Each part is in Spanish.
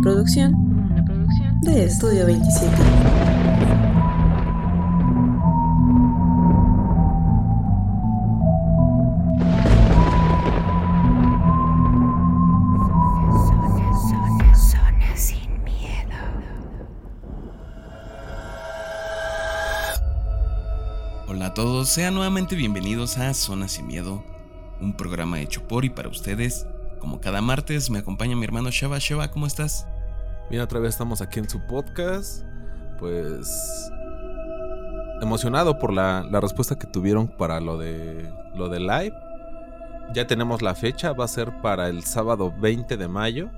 Una producción de Estudio 27. Hola a todos, sean nuevamente bienvenidos a Zona Sin Miedo, un programa hecho por y para ustedes. Como cada martes me acompaña mi hermano Sheva. Sheva, ¿cómo estás? Bien, otra vez estamos aquí en su podcast. Pues emocionado por la, respuesta que tuvieron para lo de lo de live. Ya tenemos la fecha, va a ser para el sábado 20 de mayo.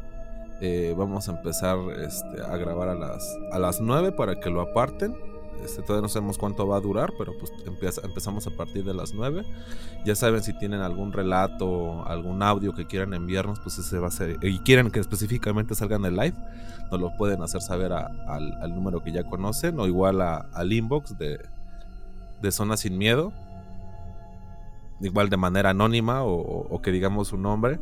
Eh, vamos a empezar este, a grabar a las, a las 9 para que lo aparten. Este, todavía no sabemos cuánto va a durar, pero pues empieza, empezamos a partir de las 9. Ya saben si tienen algún relato, algún audio que quieran enviarnos, pues ese va a ser, y quieren que específicamente salgan el live, nos lo pueden hacer saber al, número que ya conocen o igual al inbox de, de Zona Sin Miedo. Igual de manera anónima o que digamos su nombre.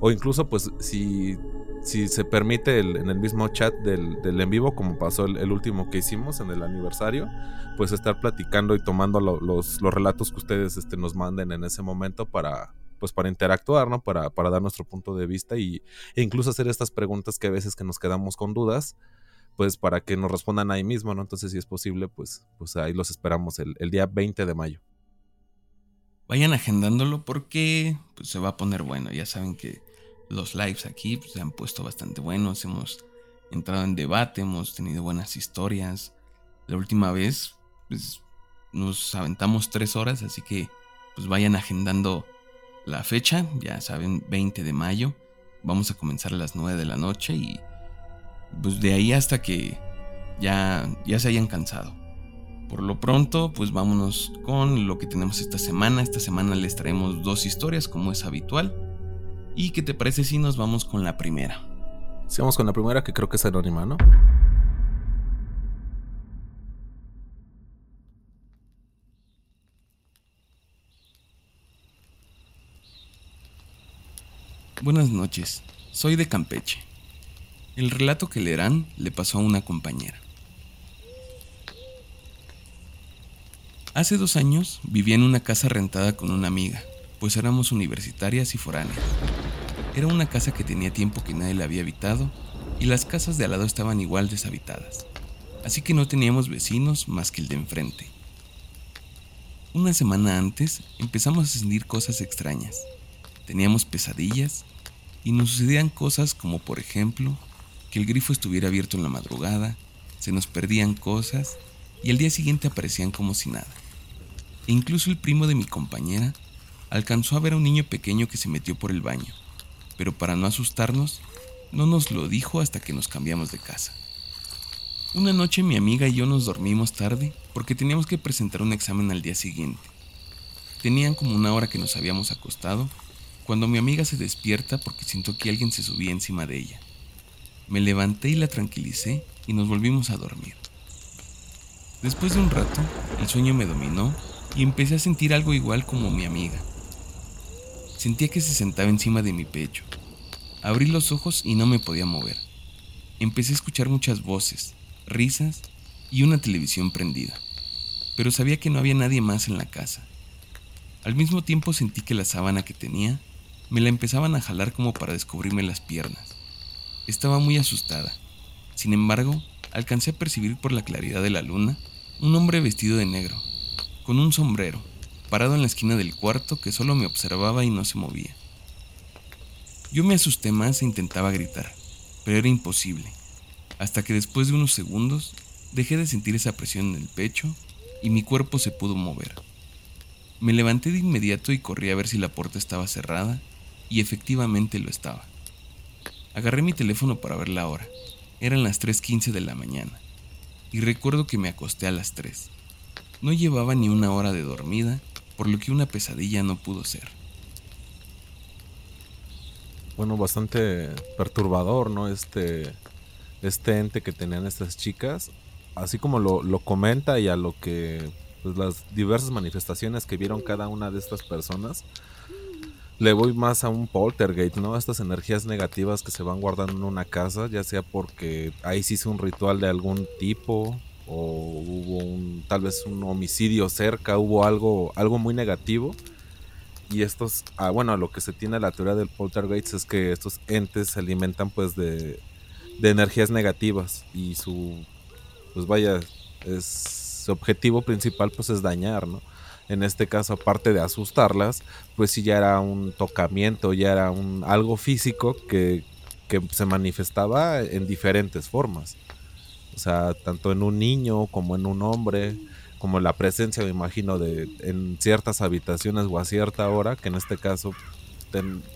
O incluso pues si, si se permite en el mismo chat del, del en vivo, como pasó el, último que hicimos en el aniversario, pues estar platicando y tomando lo- los, los relatos que ustedes este, nos manden en ese momento para pues para interactuar, ¿no? Para, para dar nuestro punto de vista y, e incluso hacer estas preguntas que a veces que nos quedamos con dudas, pues para que nos respondan ahí mismo, ¿no? Entonces, si es posible, pues, pues ahí los esperamos el, el día 20 de mayo. Vayan agendándolo porque pues, se va a poner bueno. Ya saben que los lives aquí pues, se han puesto bastante buenos. Hemos entrado en debate, hemos tenido buenas historias. La última vez pues, nos aventamos tres horas, así que pues vayan agendando la fecha. Ya saben, 20 de mayo. Vamos a comenzar a las 9 de la noche y pues de ahí hasta que ya, ya se hayan cansado. Por lo pronto, pues vámonos con lo que tenemos esta semana. Esta semana les traemos dos historias como es habitual. ¿Y qué te parece si nos vamos con la primera? Sigamos con la primera, que creo que es anónima, ¿no? Buenas noches, soy de Campeche. El relato que leerán le pasó a una compañera. Hace dos años vivía en una casa rentada con una amiga, pues éramos universitarias y foráneas. Era una casa que tenía tiempo que nadie la había habitado y las casas de al lado estaban igual deshabitadas, así que no teníamos vecinos más que el de enfrente. Una semana antes empezamos a sentir cosas extrañas. Teníamos pesadillas y nos sucedían cosas como por ejemplo que el grifo estuviera abierto en la madrugada, se nos perdían cosas y al día siguiente aparecían como si nada. E incluso el primo de mi compañera alcanzó a ver a un niño pequeño que se metió por el baño, pero para no asustarnos, no nos lo dijo hasta que nos cambiamos de casa. Una noche mi amiga y yo nos dormimos tarde porque teníamos que presentar un examen al día siguiente. Tenían como una hora que nos habíamos acostado cuando mi amiga se despierta porque sintió que alguien se subía encima de ella. Me levanté y la tranquilicé y nos volvimos a dormir. Después de un rato, el sueño me dominó y empecé a sentir algo igual como mi amiga. Sentía que se sentaba encima de mi pecho. Abrí los ojos y no me podía mover. Empecé a escuchar muchas voces, risas y una televisión prendida, pero sabía que no había nadie más en la casa. Al mismo tiempo sentí que la sábana que tenía me la empezaban a jalar como para descubrirme las piernas. Estaba muy asustada. Sin embargo, alcancé a percibir por la claridad de la luna un hombre vestido de negro, con un sombrero, parado en la esquina del cuarto que solo me observaba y no se movía. Yo me asusté más e intentaba gritar, pero era imposible, hasta que después de unos segundos dejé de sentir esa presión en el pecho y mi cuerpo se pudo mover. Me levanté de inmediato y corrí a ver si la puerta estaba cerrada, y efectivamente lo estaba. Agarré mi teléfono para ver la hora. Eran las 3.15 de la mañana, y recuerdo que me acosté a las 3. No llevaba ni una hora de dormida, por lo que una pesadilla no pudo ser. Bueno, bastante perturbador, ¿no? Este, este ente que tenían estas chicas. Así como lo, lo comenta y a lo que pues, las diversas manifestaciones que vieron cada una de estas personas, le voy más a un poltergeist, ¿no? Estas energías negativas que se van guardando en una casa, ya sea porque ahí se hizo un ritual de algún tipo o hubo un tal vez un homicidio cerca, hubo algo algo muy negativo. Y estos, ah, bueno, a lo que se tiene la teoría del poltergeist es que estos entes se alimentan pues de, de energías negativas y su pues vaya, es su objetivo principal pues es dañar, ¿no? en este caso, aparte de asustarlas, pues sí ya era un tocamiento, ya era un algo físico que, se manifestaba en diferentes formas. O sea, tanto en un niño como en un hombre, como la presencia, me imagino, de en ciertas habitaciones o a cierta hora, que en este caso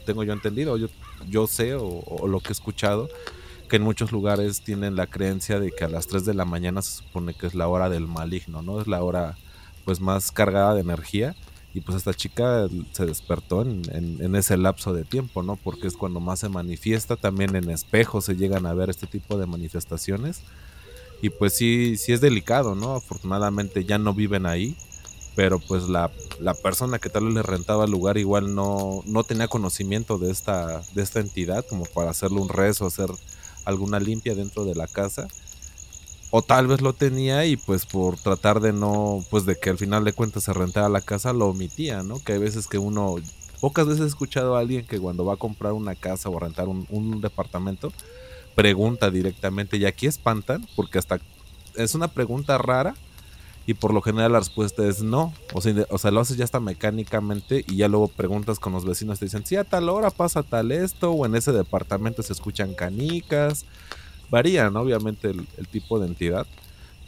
tengo yo entendido, yo, yo sé o, o, lo que he escuchado, que en muchos lugares tienen la creencia de que a las 3 de la mañana se supone que es la hora del maligno, ¿no? Es la hora pues más cargada de energía y pues esta chica se despertó en, ese lapso de tiempo, ¿no? Porque es cuando más se manifiesta, también en espejos se llegan a ver este tipo de manifestaciones y pues sí, sí es delicado, ¿no? Afortunadamente ya no viven ahí, pero pues la, la persona que tal vez le rentaba el lugar igual no, no tenía conocimiento de esta, de esta entidad como para hacerle un rezo, hacer alguna limpia dentro de la casa o tal vez lo tenía y pues por tratar de no, pues de que al final de cuentas se rentara la casa, lo omitía, ¿no? Que hay veces que uno, pocas veces he escuchado a alguien que cuando va a comprar una casa o rentar un, departamento, pregunta directamente, ¿y aquí espantan? Porque hasta es una pregunta rara y por lo general la respuesta es no. O sea, lo haces ya hasta mecánicamente y ya luego preguntas con los vecinos, te dicen, sí, a tal hora pasa tal esto, o en ese departamento se escuchan canicas, varían obviamente el, tipo de entidad,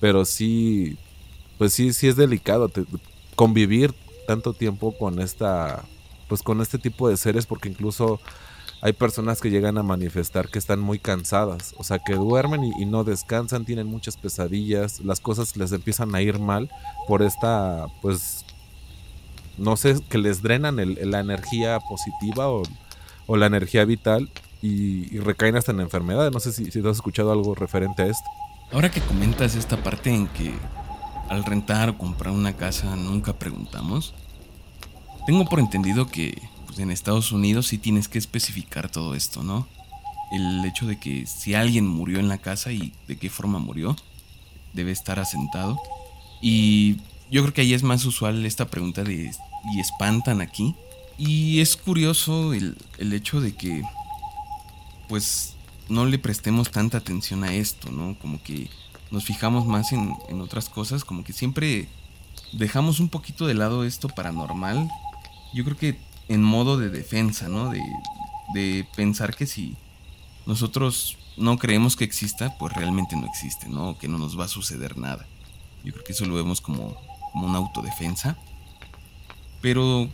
pero sí, pues sí, sí es delicado convivir tanto tiempo con esta, pues con este tipo de seres, porque incluso hay personas que llegan a manifestar que están muy cansadas, o sea, que duermen y, no descansan, tienen muchas pesadillas, las cosas les empiezan a ir mal por esta, pues, no sé, que les drenan la energía positiva o, la energía vital y, recaen hasta en enfermedades. No sé si, si has escuchado algo referente a esto. Ahora que comentas esta parte en que al rentar o comprar una casa nunca preguntamos, tengo por entendido que pues, en Estados Unidos sí tienes que especificar todo esto, ¿no? El hecho de que si alguien murió en la casa y de qué forma murió, debe estar asentado. Y yo creo que ahí es más usual esta pregunta de ¿y espantan aquí? Y es curioso el, el hecho de que pues no le prestemos tanta atención a esto, ¿no? Como que nos fijamos más en, otras cosas, como que siempre dejamos un poquito de lado esto paranormal. Yo creo que en modo de defensa, ¿no? De, de pensar que si nosotros no creemos que exista, pues realmente no existe, ¿no? Que no nos va a suceder nada. Yo creo que eso lo vemos como, como una autodefensa. Pero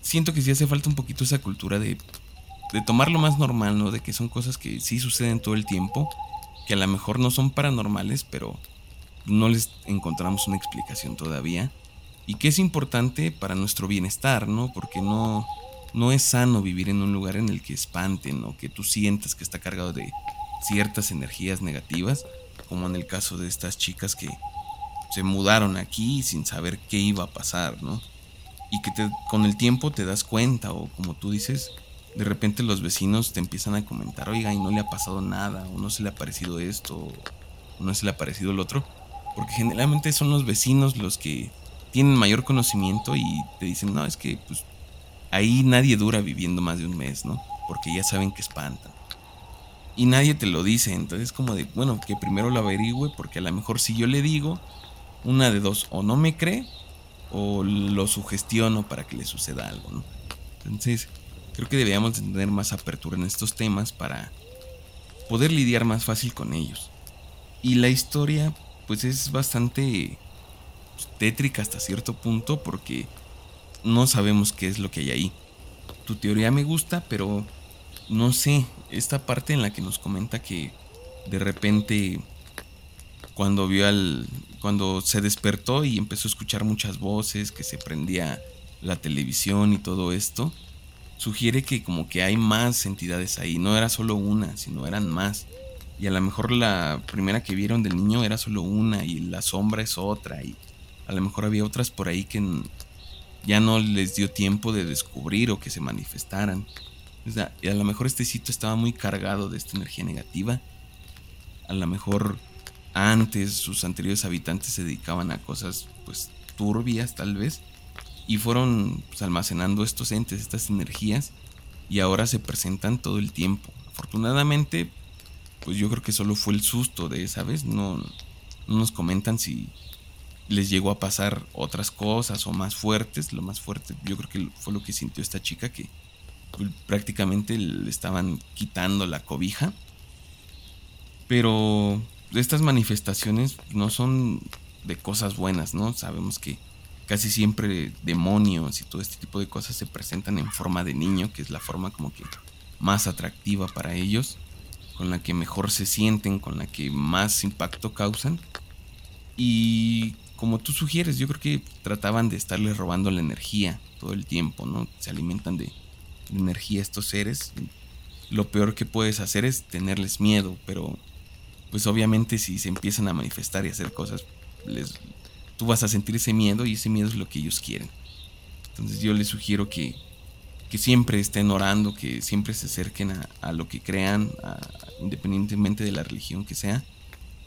siento que sí hace falta un poquito esa cultura de de tomarlo más normal, ¿no? De que son cosas que sí suceden todo el tiempo, que a lo mejor no son paranormales, pero no les encontramos una explicación todavía. Y que es importante para nuestro bienestar, ¿no? Porque no, no es sano vivir en un lugar en el que espanten o que tú sientas que está cargado de ciertas energías negativas, como en el caso de estas chicas que se mudaron aquí sin saber qué iba a pasar, ¿no? Y que con el tiempo te das cuenta, o como tú dices, de repente los vecinos te empiezan a comentar, oiga, y no le ha pasado nada, o no se le ha parecido esto, o no se le ha parecido el otro, porque generalmente son los vecinos los que tienen mayor conocimiento y te dicen, no, es que pues ahí nadie dura viviendo más de un mes, ¿no? Porque ya saben que espantan. Y nadie te lo dice, entonces como de, bueno, que primero lo averigüe, porque a lo mejor si yo le digo, una de dos, o no me cree, o lo sugestiono para que le suceda algo, ¿no? Entonces, Creo que deberíamos tener más apertura en estos temas para poder lidiar más fácil con ellos. Y la historia pues es bastante tétrica hasta cierto punto porque no sabemos qué es lo que hay ahí. Tu teoría me gusta, pero no sé, esta parte en la que nos comenta que de repente cuando vio al cuando se despertó y empezó a escuchar muchas voces, que se prendía la televisión y todo esto, sugiere que como que hay más entidades ahí, no era solo una, sino eran más. Y a lo mejor la primera que vieron del niño era solo una y la sombra es otra y a lo mejor había otras por ahí que ya no les dio tiempo de descubrir o que se manifestaran. Y a lo mejor este sitio estaba muy cargado de esta energía negativa. A lo mejor antes sus anteriores habitantes se dedicaban a cosas pues turbias tal vez y fueron pues, almacenando estos entes, estas energías y ahora se presentan todo el tiempo. Afortunadamente, pues yo creo que solo fue el susto de esa vez, no, no nos comentan si les llegó a pasar otras cosas o más fuertes, lo más fuerte yo creo que fue lo que sintió esta chica que prácticamente le estaban quitando la cobija. Pero estas manifestaciones no son de cosas buenas, ¿no? Sabemos que casi siempre demonios y todo este tipo de cosas se presentan en forma de niño, que es la forma como que más atractiva para ellos, con la que mejor se sienten, con la que más impacto causan. Y como tú sugieres, yo creo que trataban de estarles robando la energía todo el tiempo, ¿no? Se alimentan de, energía estos seres. Lo peor que puedes hacer es tenerles miedo, pero pues obviamente si se empiezan a manifestar y hacer cosas, les, tú vas a sentir ese miedo y ese miedo es lo que ellos quieren. Entonces yo les sugiero que, que siempre estén orando, que siempre se acerquen a, lo que crean, independientemente de la religión que sea,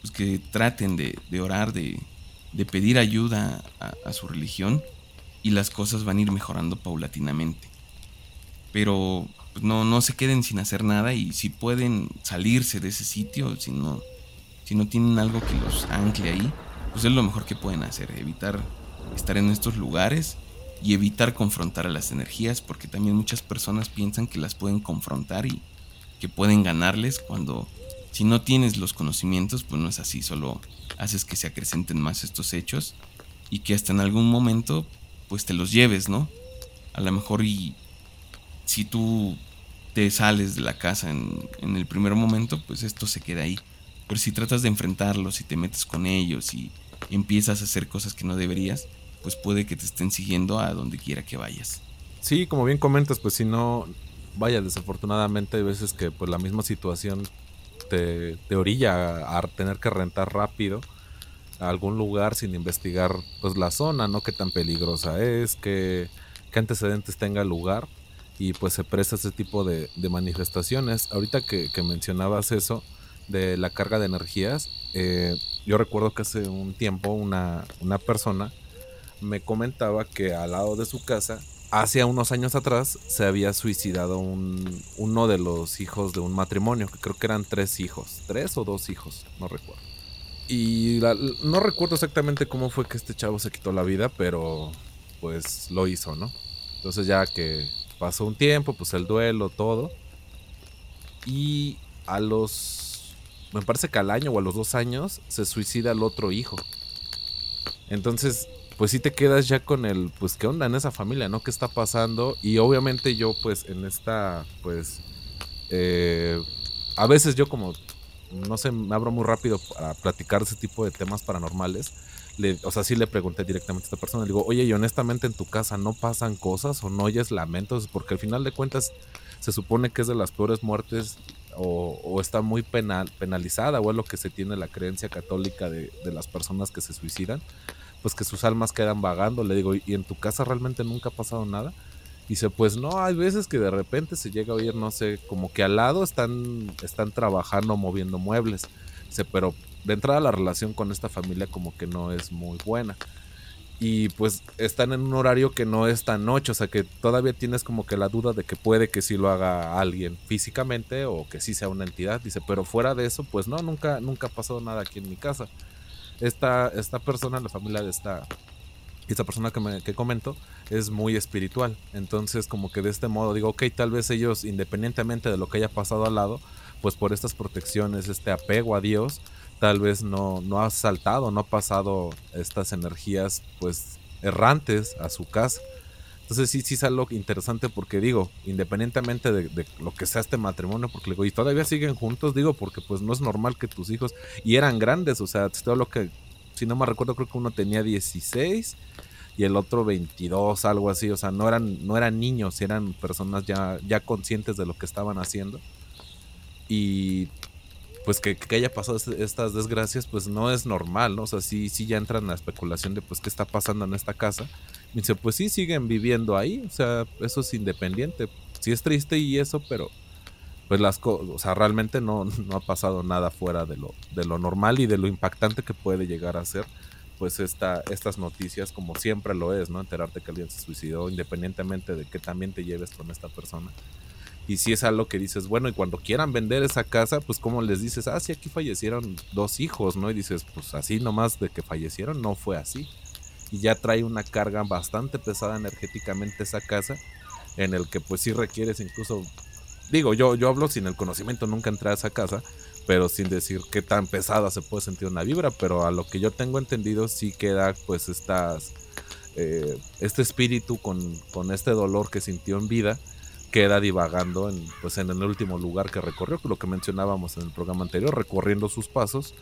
pues que traten de, orar, de, pedir ayuda a, a, su religión y las cosas van a ir mejorando paulatinamente. Pero pues, no, no se queden sin hacer nada y si pueden salirse de ese sitio, si no, si no tienen algo que los ancle ahí, pues es lo mejor que pueden hacer, evitar estar en estos lugares y evitar confrontar a las energías, porque también muchas personas piensan que las pueden confrontar y que pueden ganarles cuando si no tienes los conocimientos, pues no es así, solo haces que se acrecenten más estos hechos y que hasta en algún momento pues te los lleves, ¿no? A lo mejor y si tú te sales de la casa en, en el primer momento, pues esto se queda ahí. Pero si tratas de enfrentarlos y te metes con ellos y empiezas a hacer cosas que no deberías, pues puede que te estén siguiendo a donde quiera que vayas. Sí, como bien comentas, pues si no, vaya, desafortunadamente hay veces que pues la misma situación te, orilla a, tener que rentar rápido a algún lugar sin investigar pues la zona, ¿no? Qué tan peligrosa es, qué, qué antecedentes tenga el lugar y pues se presta ese tipo de, manifestaciones. Ahorita que, que mencionabas eso, de la carga de energías, eh, yo recuerdo que hace un tiempo una, una persona me comentaba que al lado de su casa, hace unos años atrás, se había suicidado un, uno de los hijos de un matrimonio, que creo que eran tres hijos, tres o dos hijos, no recuerdo. Y no recuerdo exactamente cómo fue que este chavo se quitó la vida, pero pues lo hizo, ¿no? Entonces ya que pasó un tiempo, pues el duelo, todo. Y a los me parece que al año o a los dos años se suicida el otro hijo. Entonces, pues sí te quedas ya con el, pues qué onda en esa familia, ¿no? ¿Qué está pasando? Y obviamente yo, pues en esta, pues, eh, a veces yo como, no sé, me abro muy rápido para platicar ese tipo de temas paranormales. Le, o sea, sí le pregunté directamente a esta persona, le digo, oye, y honestamente en tu casa no pasan cosas o no oyes lamentos, porque al final de cuentas se supone que es de las peores muertes o, está muy penal, penalizada o es lo que se tiene la creencia católica de, las personas que se suicidan, pues que sus almas quedan vagando. Le digo, ¿y en tu casa realmente nunca ha pasado nada? Dice, pues no, hay veces que de repente se llega a oír, no sé, como que al lado están, están trabajando, moviendo muebles. Dice, pero de entrada la relación con esta familia como que no es muy buena y pues están en un horario que no es tan noche, o sea que todavía tienes como que la duda de que puede que sí lo haga alguien físicamente o que sí sea una entidad, dice, pero fuera de eso, pues no, nunca, nunca ha pasado nada aquí en mi casa. Esta, esta persona, la familia de esta, esta persona que, me, que comento, es muy espiritual, entonces como que de este modo digo, ok, tal vez ellos, independientemente de lo que haya pasado al lado, pues por estas protecciones, este apego a Dios, tal vez no, no ha saltado, no ha pasado estas energías pues errantes a su casa. Entonces sí, sí es algo interesante porque digo, independientemente de, lo que sea este matrimonio, porque digo, y todavía siguen juntos, digo, porque pues no es normal que tus hijos, y eran grandes, o sea, todo lo que, si no me recuerdo, creo que uno tenía 16 y el otro 22, algo así, o sea, no eran, no eran niños, eran personas ya, ya conscientes de lo que estaban haciendo. Y pues que, haya pasado este, estas desgracias, pues no es normal, ¿no? O sea, sí, sí ya entran en la especulación de pues qué está pasando en esta casa, dice, pues sí, siguen viviendo ahí, o sea, eso es independiente. Sí es triste y eso, pero pues las cosas, o sea, realmente no, no, ha pasado nada fuera de lo, de lo normal y de lo impactante que puede llegar a ser, pues esta, estas noticias, como siempre lo es, ¿no? Enterarte que alguien se suicidó, independientemente de que también te lleves con esta persona. Y si es algo que dices, bueno, y cuando quieran vender esa casa, pues como les dices, ah, sí, aquí fallecieron dos hijos, ¿no? Y dices, pues así nomás de que fallecieron, no fue así. Y ya trae una carga bastante pesada energéticamente esa casa, en el que pues sí requieres incluso digo, yo, yo hablo sin el conocimiento, nunca entré a esa casa, pero sin decir qué tan pesada se puede sentir una vibra, pero a lo que yo tengo entendido sí queda pues estas, eh, este espíritu con, con, este dolor que sintió en vida, queda divagando en, pues en el último lugar que recorrió, lo que mencionábamos en el programa anterior, recorriendo sus pasos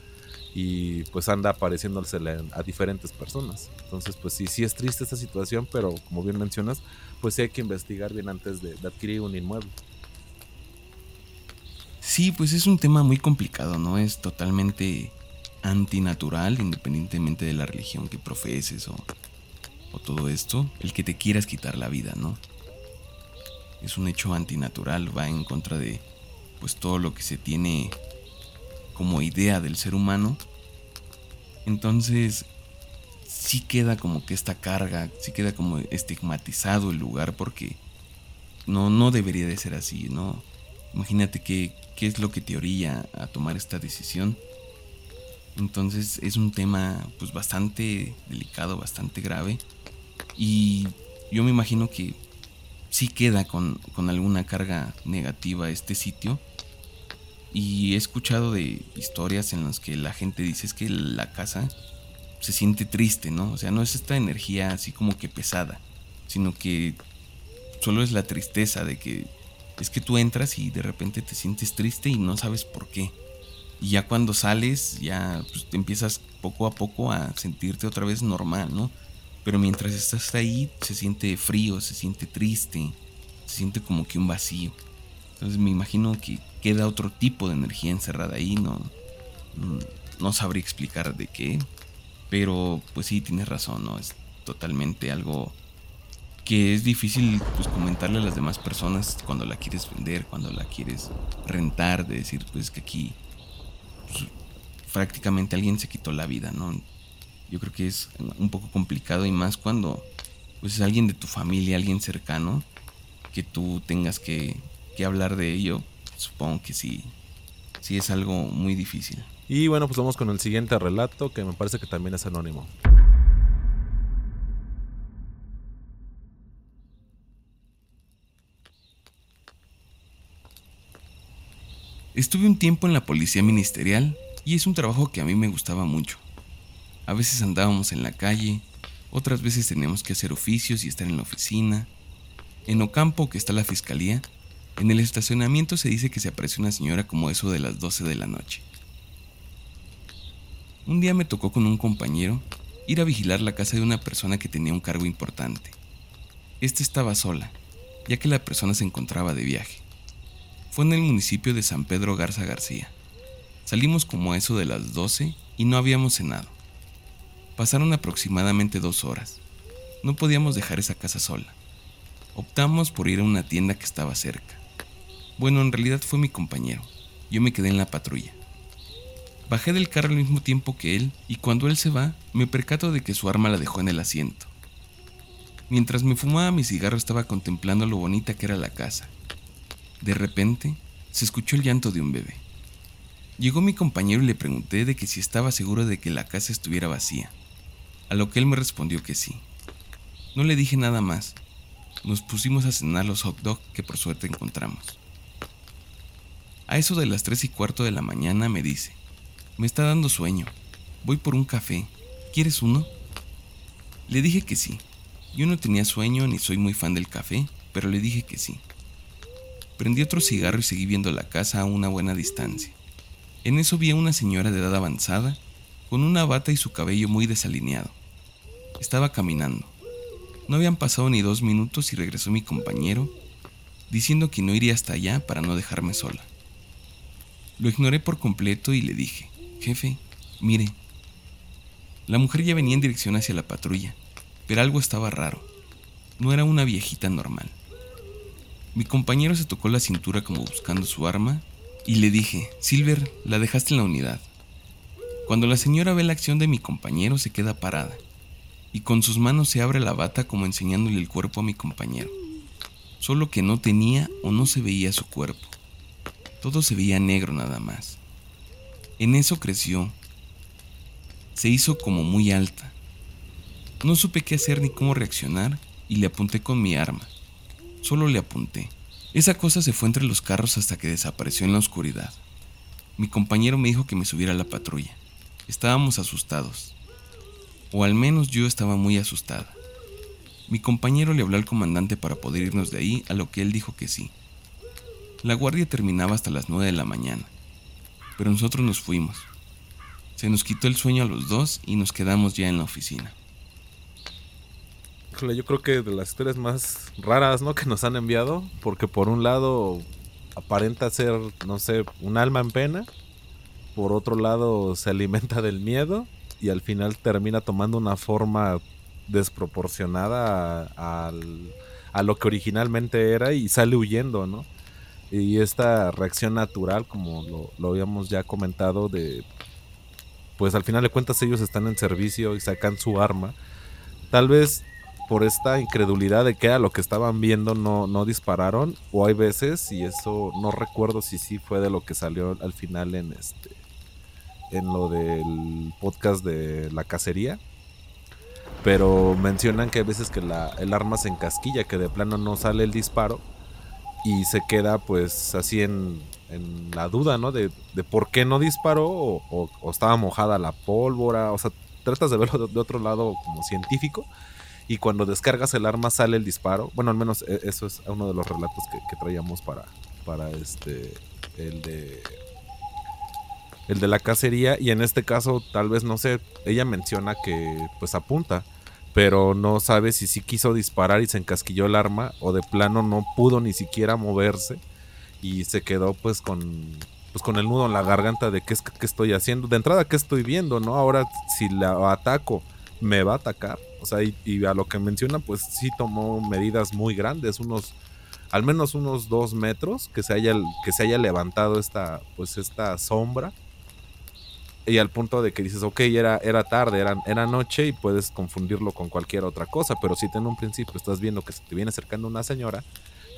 y pues anda apareciéndose a diferentes personas. Entonces pues sí, sí es triste esta situación, pero como bien mencionas, pues sí hay que investigar bien antes de adquirir un inmueble. Sí, pues es un tema muy complicado, ¿no? Es totalmente antinatural, independientemente de la religión que profeses o, o todo esto, el que te quieras quitar la vida, ¿no? Es un hecho antinatural, va en contra de pues todo lo que se tiene como idea del ser humano. Entonces, sí queda como que esta carga, sí queda como estigmatizado el lugar porque no, no debería de ser así, ¿no? Imagínate qué, qué es lo que te orilla a tomar esta decisión. Entonces es un tema pues bastante delicado, bastante grave. Y yo me imagino que sí queda con, con alguna carga negativa este sitio. Y he escuchado de historias en las que la gente dice es que la casa se siente triste, ¿no? O sea, no es esta energía así como que pesada, sino que solo es la tristeza de que es que tú entras y de repente te sientes triste y no sabes por qué. Y ya cuando sales, ya pues, empiezas poco a poco a sentirte otra vez normal, ¿no? Pero mientras estás ahí, se siente frío, se siente triste, se siente como que un vacío. Entonces me imagino que queda otro tipo de energía encerrada ahí, no, no sabría explicar de qué, pero pues sí, tienes razón, ¿no? Es totalmente algo que es difícil pues comentarle a las demás personas cuando la quieres vender, cuando la quieres rentar, de decir pues que aquí pues, prácticamente alguien se quitó la vida, ¿no? Yo creo que es un poco complicado y más cuando pues es alguien de tu familia, alguien cercano, que tú tengas que, que hablar de ello, supongo que sí, sí es algo muy difícil. Y bueno, pues vamos con el siguiente relato que me parece que también es anónimo. Estuve un tiempo en la policía ministerial y es un trabajo que a mí me gustaba mucho. A veces andábamos en la calle, otras veces teníamos que hacer oficios y estar en la oficina. En Ocampo, que está la fiscalía, en el estacionamiento se dice que se apareció una señora como eso de las 12 de la noche. Un día me tocó con un compañero ir a vigilar la casa de una persona que tenía un cargo importante. Esta estaba sola, ya que la persona se encontraba de viaje. Fue en el municipio de San Pedro Garza García. Salimos como a eso de las 12 y no habíamos cenado. Pasaron aproximadamente dos horas. No podíamos dejar esa casa sola. Optamos por ir a una tienda que estaba cerca. Bueno, en realidad fue mi compañero. Yo me quedé en la patrulla. Bajé del carro al mismo tiempo que él y cuando él se va, me percato de que su arma la dejó en el asiento. Mientras me fumaba mi cigarro estaba contemplando lo bonita que era la casa de repente, se escuchó el llanto de un bebé. Llegó mi compañero y le pregunté de que si estaba seguro de que la casa estuviera vacía, a lo que él me respondió que sí. No le dije nada más. Nos pusimos a cenar los hot dogs que por suerte encontramos. A eso de las tres y cuarto de la mañana me dice, me está dando sueño, voy por un café, ¿quieres uno? Le dije que sí. Yo no tenía sueño ni soy muy fan del café, pero le dije que sí. Prendí otro cigarro y seguí viendo la casa a una buena distancia. En eso vi a una señora de edad avanzada, con una bata y su cabello muy desalineado. Estaba caminando. No habían pasado ni dos minutos y regresó mi compañero, diciendo que no iría hasta allá para no dejarme sola. Lo ignoré por completo y le dije, jefe, mire. La mujer ya venía en dirección hacia la patrulla, pero algo estaba raro. No era una viejita normal. Mi compañero se tocó la cintura como buscando su arma y le dije, Silver, la dejaste en la unidad. Cuando la señora ve la acción de mi compañero se queda parada y con sus manos se abre la bata como enseñándole el cuerpo a mi compañero. Solo que no tenía o no se veía su cuerpo. Todo se veía negro nada más. En eso creció. Se hizo como muy alta. No supe qué hacer ni cómo reaccionar y le apunté con mi arma. Solo le apunté. Esa cosa se fue entre los carros hasta que desapareció en la oscuridad. Mi compañero me dijo que me subiera a la patrulla. Estábamos asustados. O al menos yo estaba muy asustada. Mi compañero le habló al comandante para poder irnos de ahí, a lo que él dijo que sí. La guardia terminaba hasta las 9 de la mañana, pero nosotros nos fuimos. Se nos quitó el sueño a los dos y nos quedamos ya en la oficina. Yo creo que de las historias más raras, ¿no? Que nos han enviado, porque por un lado aparenta ser, no sé, un alma en pena, por otro lado se alimenta del miedo y al final termina tomando una forma desproporcionada a, a, lo que originalmente era y sale huyendo, ¿no? Y esta reacción natural, como lo, lo, habíamos ya comentado, de pues al final de cuentas ellos están en servicio y sacan su arma. Tal vez por esta incredulidad de que era lo que estaban viendo no, no dispararon. O hay veces, y eso no recuerdo si sí fue de lo que salió al final en este en lo del podcast de la cacería. Pero mencionan que hay veces que el arma se encasquilla, que de plano no sale el disparo y se queda pues así en, la duda, ¿no? De, por qué no disparó o, o, estaba mojada la pólvora, o sea, tratas de verlo de, otro lado como científico y cuando descargas el arma sale el disparo. Bueno, al menos e, eso es uno de los relatos que, que traíamos para, para este, el de el de la cacería y en este caso tal vez no sé, ella menciona que pues apunta, pero no sabe si sí quiso disparar y se encasquilló el arma o de plano no pudo ni siquiera moverse y se quedó pues con pues con el nudo en la garganta de qué es qué estoy haciendo, de entrada qué estoy viendo, ¿no? Ahora si la ataco me va a atacar, o sea, y, y a lo que menciona pues sí tomó medidas muy grandes, unos al menos unos dos metros que se haya que se haya levantado esta pues esta sombra y al punto de que dices, ok, era, era tarde, era, era noche y puedes confundirlo con cualquier otra cosa, pero si en un principio estás viendo que se te viene acercando una señora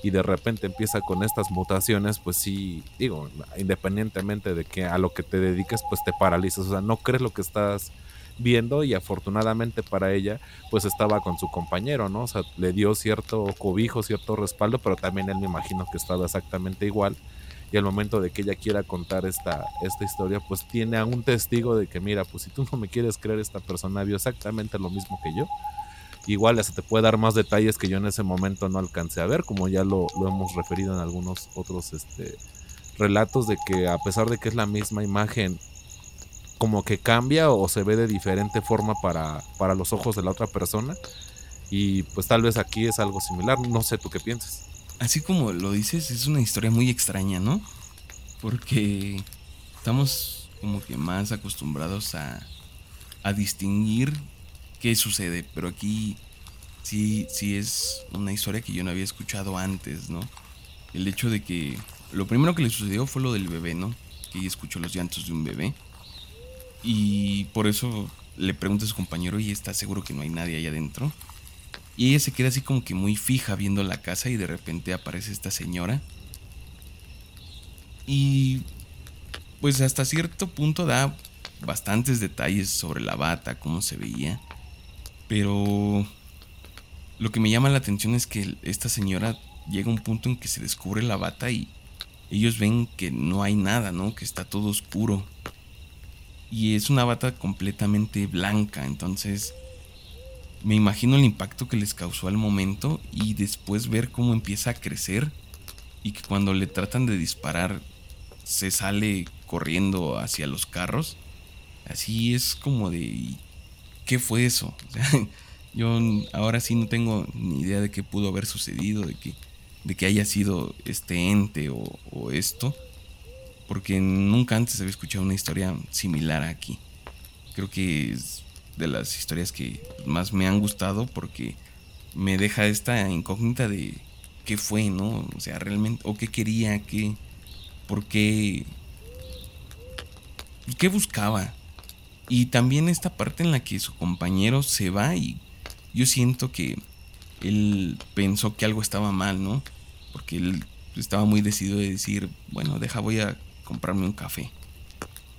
y de repente empieza con estas mutaciones, pues sí, digo, independientemente de que a lo que te dediques, pues te paralizas, o sea, no crees lo que estás viendo y afortunadamente para ella, pues estaba con su compañero, ¿no? O sea, le dio cierto cobijo, cierto respaldo, pero también él me imagino que estaba exactamente igual y al momento de que ella quiera contar esta, esta historia, pues tiene a un testigo de que, mira, pues si tú no me quieres creer, esta persona vio exactamente lo mismo que yo. Igual hasta te puede dar más detalles que yo en ese momento no alcancé a ver, como ya lo, lo hemos referido en algunos otros este, relatos, de que a pesar de que es la misma imagen, como que cambia o se ve de diferente forma para, para los ojos de la otra persona. Y pues tal vez aquí es algo similar, no sé tú qué piensas así como lo dices, es una historia muy extraña, ¿no? Porque estamos como que más acostumbrados a, a distinguir qué sucede, pero aquí sí, sí es una historia que yo no había escuchado antes, ¿no? El hecho de que lo primero que le sucedió fue lo del bebé, ¿no? Que ella escuchó los llantos de un bebé. Y por eso le pregunta a su compañero, ¿y está seguro que no hay nadie ahí adentro? Y ella se queda así como que muy fija viendo la casa y de repente aparece esta señora. Y pues hasta cierto punto da bastantes detalles sobre la bata, cómo se veía. Pero lo que me llama la atención es que esta señora llega a un punto en que se descubre la bata y ellos ven que no hay nada, ¿no? Que está todo oscuro. Y es una bata completamente blanca, entonces me imagino el impacto que les causó al momento y después ver cómo empieza a crecer y que cuando le tratan de disparar se sale corriendo hacia los carros. Así es como de... ¿Qué fue eso? yo ahora sí no tengo ni idea de qué pudo haber sucedido, de que, de que haya sido este ente o, o esto, porque nunca antes había escuchado una historia similar aquí. Creo que es de las historias que más me han gustado porque me deja esta incógnita de qué fue, ¿no? O sea, realmente, o qué quería, qué, por qué, y qué buscaba. Y también esta parte en la que su compañero se va y yo siento que él pensó que algo estaba mal, ¿no? Porque él estaba muy decidido de decir, bueno, deja, voy a comprarme un café.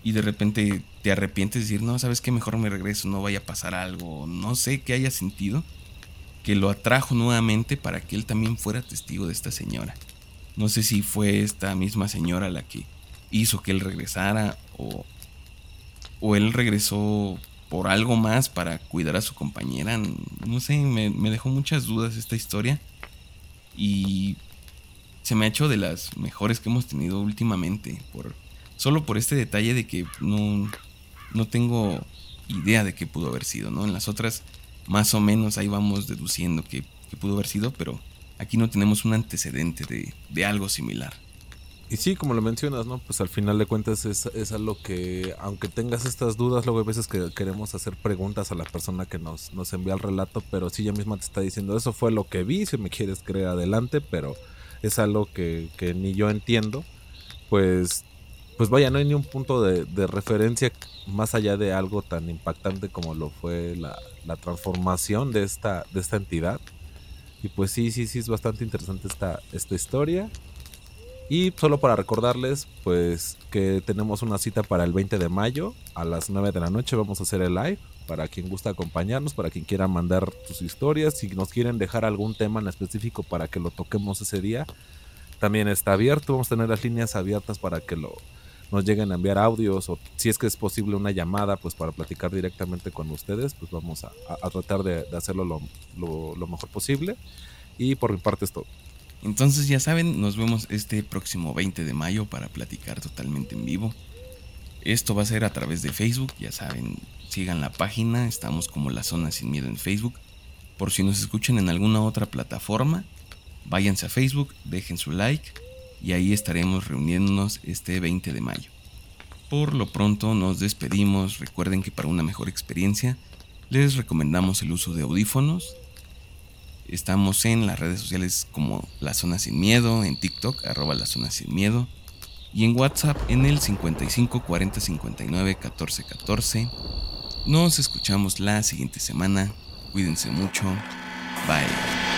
Y de repente te arrepientes de decir, no, sabes que mejor me regreso, no vaya a pasar algo, no sé qué haya sentido, que lo atrajo nuevamente para que él también fuera testigo de esta señora. No sé si fue esta misma señora la que hizo que él regresara o, o él regresó por algo más para cuidar a su compañera. No sé, me, me dejó muchas dudas esta historia. Y se me ha hecho de las mejores que hemos tenido últimamente. Por, solo por este detalle de que no, no tengo idea de qué pudo haber sido, ¿no? En las otras, más o menos ahí vamos deduciendo que, pudo haber sido, pero aquí no tenemos un antecedente de, de algo similar. Y sí, como lo mencionas, ¿no? Pues al final de cuentas es, es algo que, aunque tengas estas dudas, luego hay veces que queremos hacer preguntas a la persona que nos, nos envía el relato, pero sí ella misma te está diciendo, eso fue lo que vi, si me quieres creer adelante, pero es algo que, que ni yo entiendo. Pues, pues vaya, no hay ni un punto de, de, referencia más allá de algo tan impactante como lo fue la, la transformación de esta, de esta entidad. Y pues sí, sí, sí, es bastante interesante esta, esta historia. Y solo para recordarles, pues que tenemos una cita para el 20 de mayo a las 9 de la noche. Vamos a hacer el live para quien gusta acompañarnos, para quien quiera mandar sus historias. Si nos quieren dejar algún tema en específico para que lo toquemos ese día, también está abierto. Vamos a tener las líneas abiertas para que lo, nos lleguen a enviar audios o si es que es posible una llamada, pues para platicar directamente con ustedes, pues vamos a, tratar de, hacerlo lo, lo, lo mejor posible. Y por mi parte es todo. Entonces ya saben, nos vemos este próximo 20 de mayo para platicar totalmente en vivo. Esto va a ser a través de Facebook, ya saben, sigan la página, estamos como la zona sin miedo en Facebook. Por si nos escuchan en alguna otra plataforma, váyanse a Facebook, dejen su like y ahí estaremos reuniéndonos este 20 de mayo. Por lo pronto nos despedimos, recuerden que para una mejor experiencia les recomendamos el uso de audífonos, Estamos en las redes sociales como La Zona Sin Miedo, en TikTok, arroba La Zona Sin Miedo, y en WhatsApp en el 55 40 59 14 14. Nos escuchamos la siguiente semana. Cuídense mucho. Bye.